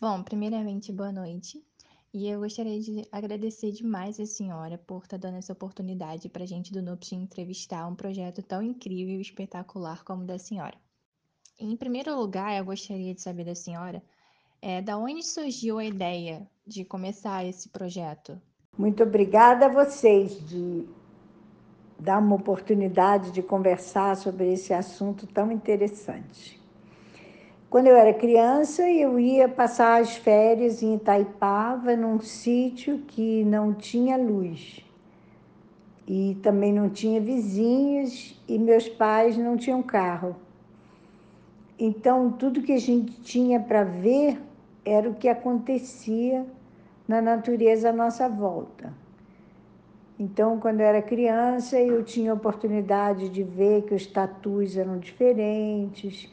Bom, primeiramente, boa noite. E eu gostaria de agradecer demais a senhora por estar dando essa oportunidade para a gente do NUPS entrevistar um projeto tão incrível e espetacular como o da senhora. Em primeiro lugar, eu gostaria de saber da senhora é, da onde surgiu a ideia de começar esse projeto? Muito obrigada a vocês de dar uma oportunidade de conversar sobre esse assunto tão interessante. Quando eu era criança, eu ia passar as férias em Itaipava, num sítio que não tinha luz. E também não tinha vizinhos, e meus pais não tinham carro. Então, tudo que a gente tinha para ver era o que acontecia na natureza à nossa volta. Então, quando eu era criança, eu tinha oportunidade de ver que os tatus eram diferentes,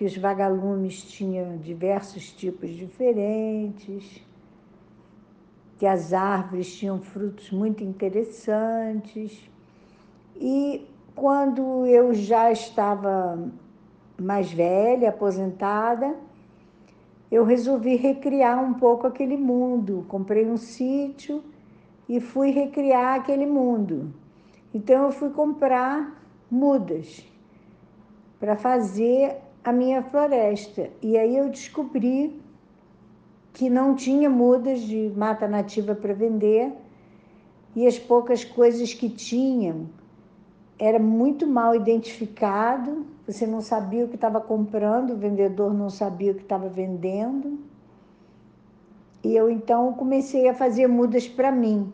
que os vagalumes tinham diversos tipos diferentes, que as árvores tinham frutos muito interessantes. E quando eu já estava mais velha, aposentada, eu resolvi recriar um pouco aquele mundo. Comprei um sítio e fui recriar aquele mundo. Então eu fui comprar mudas para fazer a minha floresta. E aí eu descobri que não tinha mudas de mata nativa para vender e as poucas coisas que tinham era muito mal identificado, você não sabia o que estava comprando, o vendedor não sabia o que estava vendendo. E eu então comecei a fazer mudas para mim.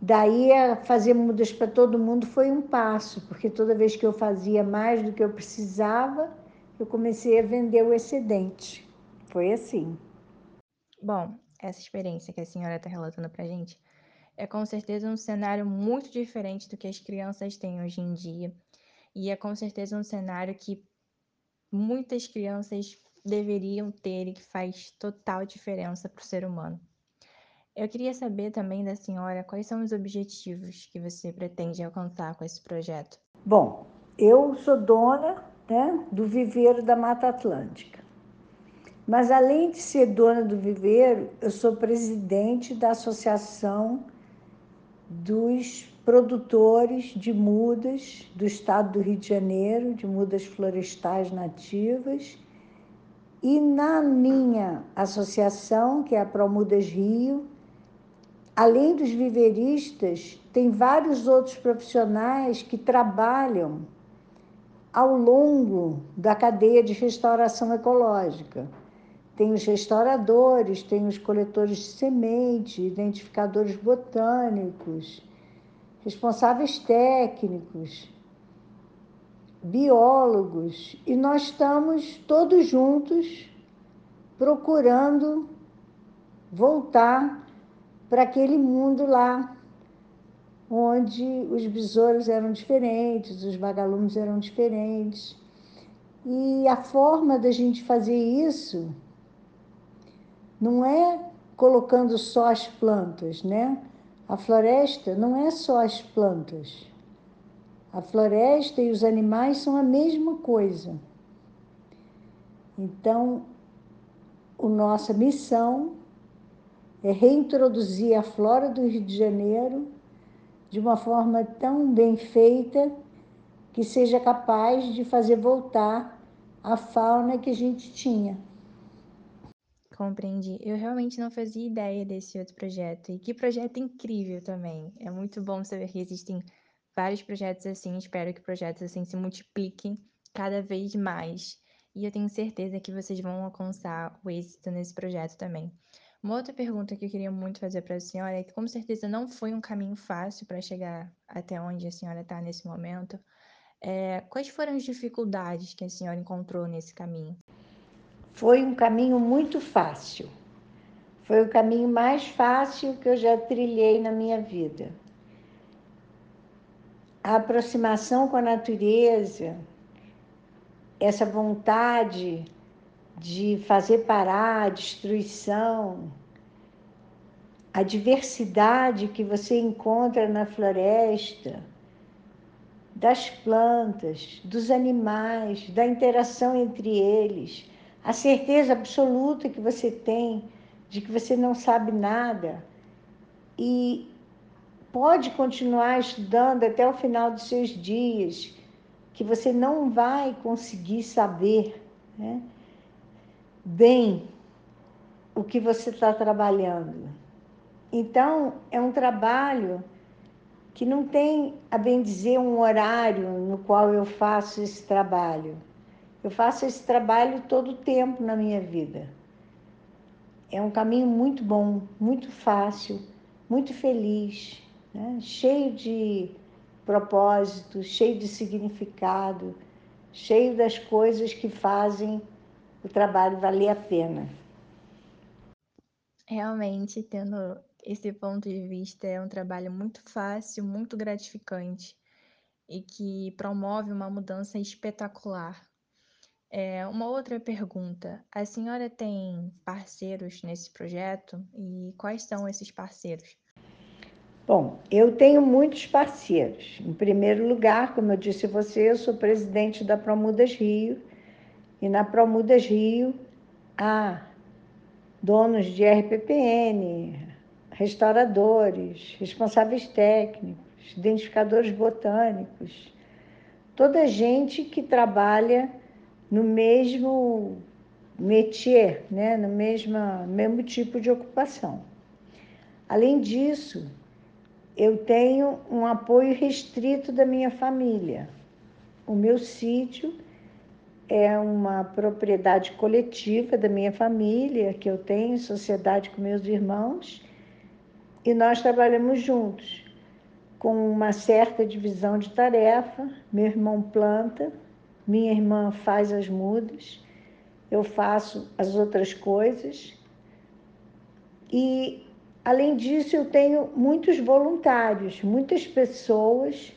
Daí a fazer mudas para todo mundo foi um passo, porque toda vez que eu fazia mais do que eu precisava, eu comecei a vender o excedente. Foi assim. Bom, essa experiência que a senhora está relatando para a gente é com certeza um cenário muito diferente do que as crianças têm hoje em dia. E é com certeza um cenário que muitas crianças deveriam ter e que faz total diferença para o ser humano. Eu queria saber também da senhora quais são os objetivos que você pretende alcançar com esse projeto. Bom, eu sou dona né, do viveiro da Mata Atlântica. Mas, além de ser dona do viveiro, eu sou presidente da Associação dos Produtores de Mudas do Estado do Rio de Janeiro, de mudas florestais nativas. E na minha associação, que é a Promudas Rio, além dos viveristas, tem vários outros profissionais que trabalham ao longo da cadeia de restauração ecológica. Tem os restauradores, tem os coletores de semente, identificadores botânicos, responsáveis técnicos, biólogos, e nós estamos todos juntos procurando voltar para aquele mundo lá onde os besouros eram diferentes, os vagalumes eram diferentes. E a forma da gente fazer isso não é colocando só as plantas, né? A floresta não é só as plantas. A floresta e os animais são a mesma coisa. Então, a nossa missão é reintroduzir a flora do Rio de Janeiro de uma forma tão bem feita que seja capaz de fazer voltar a fauna que a gente tinha. Compreendi. Eu realmente não fazia ideia desse outro projeto. E que projeto incrível também. É muito bom saber que existem vários projetos assim. Espero que projetos assim se multipliquem cada vez mais. E eu tenho certeza que vocês vão alcançar o êxito nesse projeto também. Uma outra pergunta que eu queria muito fazer para a senhora é que, com certeza, não foi um caminho fácil para chegar até onde a senhora está nesse momento. É, quais foram as dificuldades que a senhora encontrou nesse caminho? Foi um caminho muito fácil. Foi o caminho mais fácil que eu já trilhei na minha vida. A aproximação com a natureza, essa vontade de fazer parar a destruição, a diversidade que você encontra na floresta, das plantas, dos animais, da interação entre eles, a certeza absoluta que você tem de que você não sabe nada e pode continuar estudando até o final dos seus dias, que você não vai conseguir saber né, bem o que você está trabalhando. Então, é um trabalho que não tem, a bem dizer, um horário no qual eu faço esse trabalho. Eu faço esse trabalho todo o tempo na minha vida. É um caminho muito bom, muito fácil, muito feliz, né? cheio de propósito, cheio de significado, cheio das coisas que fazem o trabalho valer a pena. Realmente, tendo esse ponto de vista, é um trabalho muito fácil, muito gratificante e que promove uma mudança espetacular. É, uma outra pergunta: a senhora tem parceiros nesse projeto e quais são esses parceiros? Bom, eu tenho muitos parceiros. Em primeiro lugar, como eu disse a você, eu sou presidente da Promudas Rio e na Promudas Rio há donos de RPPN, restauradores, responsáveis técnicos, identificadores botânicos, toda gente que trabalha no mesmo métier, né? no mesmo, mesmo tipo de ocupação. Além disso, eu tenho um apoio restrito da minha família. O meu sítio é uma propriedade coletiva da minha família, que eu tenho em sociedade com meus irmãos, e nós trabalhamos juntos, com uma certa divisão de tarefa. Meu irmão planta, minha irmã faz as mudas, eu faço as outras coisas. E, além disso, eu tenho muitos voluntários, muitas pessoas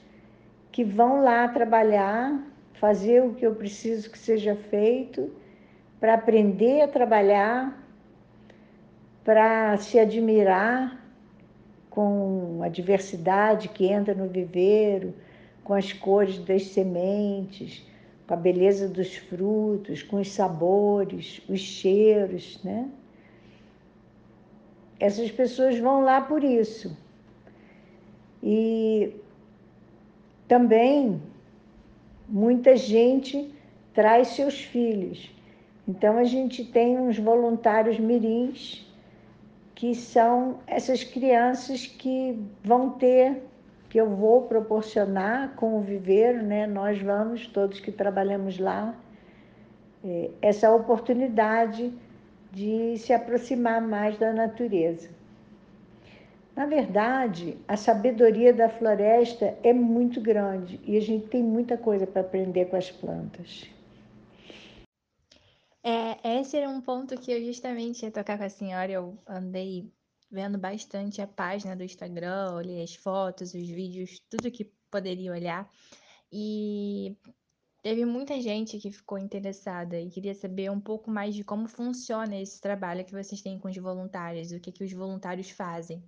que vão lá trabalhar fazer o que eu preciso que seja feito, para aprender a trabalhar, para se admirar com a diversidade que entra no viveiro, com as cores das sementes, com a beleza dos frutos, com os sabores, os cheiros, né? Essas pessoas vão lá por isso. E também muita gente traz seus filhos. Então a gente tem uns voluntários mirins que são essas crianças que vão ter, que eu vou proporcionar com o viveiro, né? Nós vamos, todos que trabalhamos lá, é, essa oportunidade de se aproximar mais da natureza. Na verdade, a sabedoria da floresta é muito grande e a gente tem muita coisa para aprender com as plantas. É, esse era um ponto que eu justamente ia tocar com a senhora. Eu andei vendo bastante a página do Instagram, olhei as fotos, os vídeos, tudo que poderia olhar. E teve muita gente que ficou interessada e queria saber um pouco mais de como funciona esse trabalho que vocês têm com os voluntários, o que, que os voluntários fazem.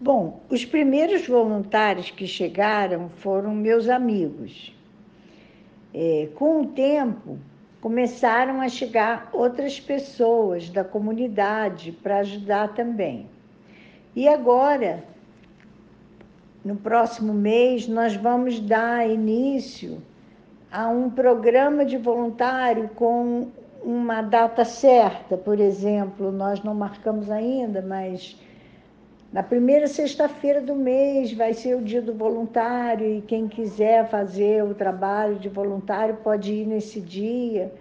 Bom, os primeiros voluntários que chegaram foram meus amigos. É, com o tempo, começaram a chegar outras pessoas da comunidade para ajudar também. E agora, no próximo mês, nós vamos dar início a um programa de voluntário com uma data certa, por exemplo, nós não marcamos ainda, mas na primeira sexta-feira do mês vai ser o dia do voluntário e quem quiser fazer o trabalho de voluntário pode ir nesse dia.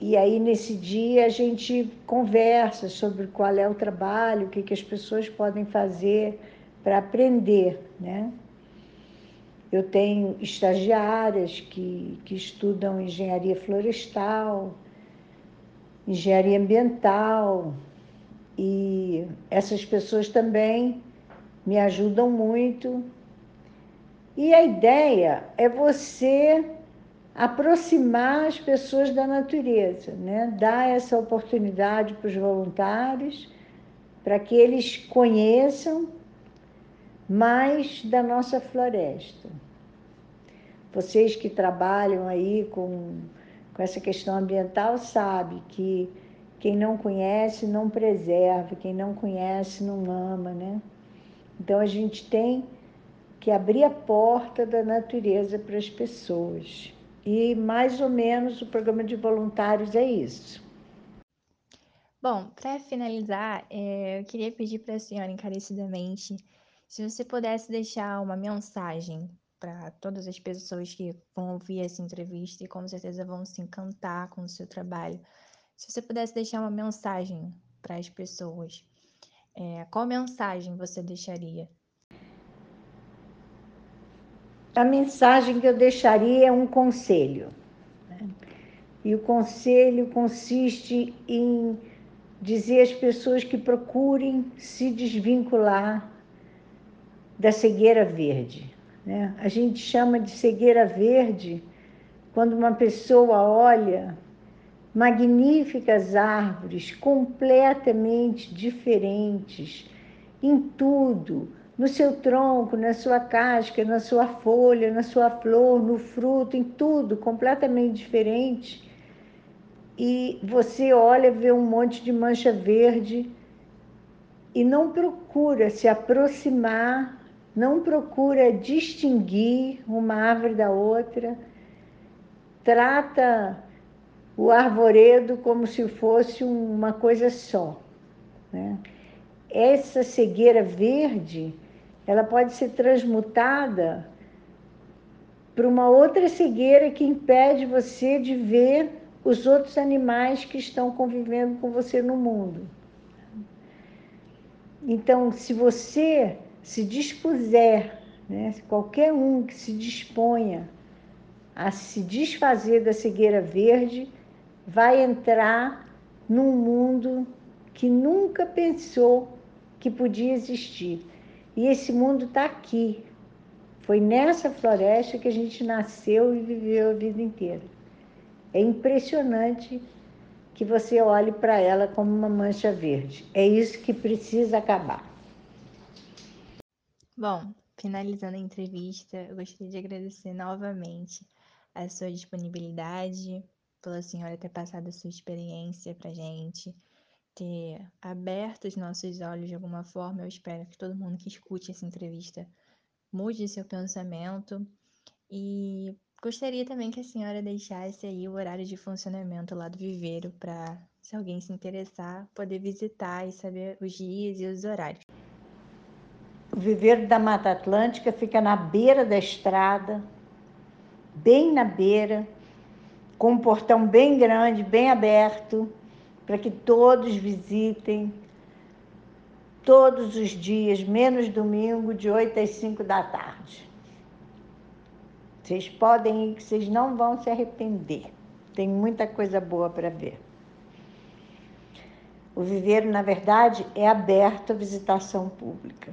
E aí, nesse dia, a gente conversa sobre qual é o trabalho, o que, que as pessoas podem fazer para aprender, né? Eu tenho estagiárias que, que estudam engenharia florestal, engenharia ambiental, e essas pessoas também me ajudam muito. E a ideia é você aproximar as pessoas da natureza, né? dar essa oportunidade para os voluntários, para que eles conheçam mais da nossa floresta. Vocês que trabalham aí com com essa questão ambiental sabe que quem não conhece não preserva, quem não conhece não ama, né? Então a gente tem que abrir a porta da natureza para as pessoas. E mais ou menos o programa de voluntários é isso. Bom, para finalizar, é, eu queria pedir para a senhora encarecidamente se você pudesse deixar uma mensagem para todas as pessoas que vão ouvir essa entrevista e com certeza vão se encantar com o seu trabalho. Se você pudesse deixar uma mensagem para as pessoas, é, qual mensagem você deixaria? A mensagem que eu deixaria é um conselho. Né? E o conselho consiste em dizer às pessoas que procurem se desvincular da cegueira verde. Né? A gente chama de cegueira verde quando uma pessoa olha magníficas árvores completamente diferentes em tudo, no seu tronco, na sua casca, na sua folha, na sua flor, no fruto, em tudo, completamente diferente. E você olha, vê um monte de mancha verde e não procura se aproximar, não procura distinguir uma árvore da outra, trata o arvoredo como se fosse uma coisa só. Né? Essa cegueira verde, ela pode ser transmutada para uma outra cegueira que impede você de ver os outros animais que estão convivendo com você no mundo. Então, se você se dispuser, né, qualquer um que se disponha a se desfazer da cegueira verde, vai entrar num mundo que nunca pensou que podia existir. E esse mundo está aqui. Foi nessa floresta que a gente nasceu e viveu a vida inteira. É impressionante que você olhe para ela como uma mancha verde. É isso que precisa acabar. Bom, finalizando a entrevista, eu gostaria de agradecer novamente a sua disponibilidade, pela senhora ter passado a sua experiência para gente, ter aberto os nossos olhos de alguma forma. Eu espero que todo mundo que escute essa entrevista mude seu pensamento e Gostaria também que a senhora deixasse aí o horário de funcionamento lá do viveiro para, se alguém se interessar, poder visitar e saber os dias e os horários. O viveiro da Mata Atlântica fica na beira da estrada, bem na beira, com um portão bem grande, bem aberto, para que todos visitem todos os dias, menos domingo, de 8 às 5 da tarde. Vocês podem ir, que vocês não vão se arrepender. Tem muita coisa boa para ver. O viveiro, na verdade, é aberto à visitação pública.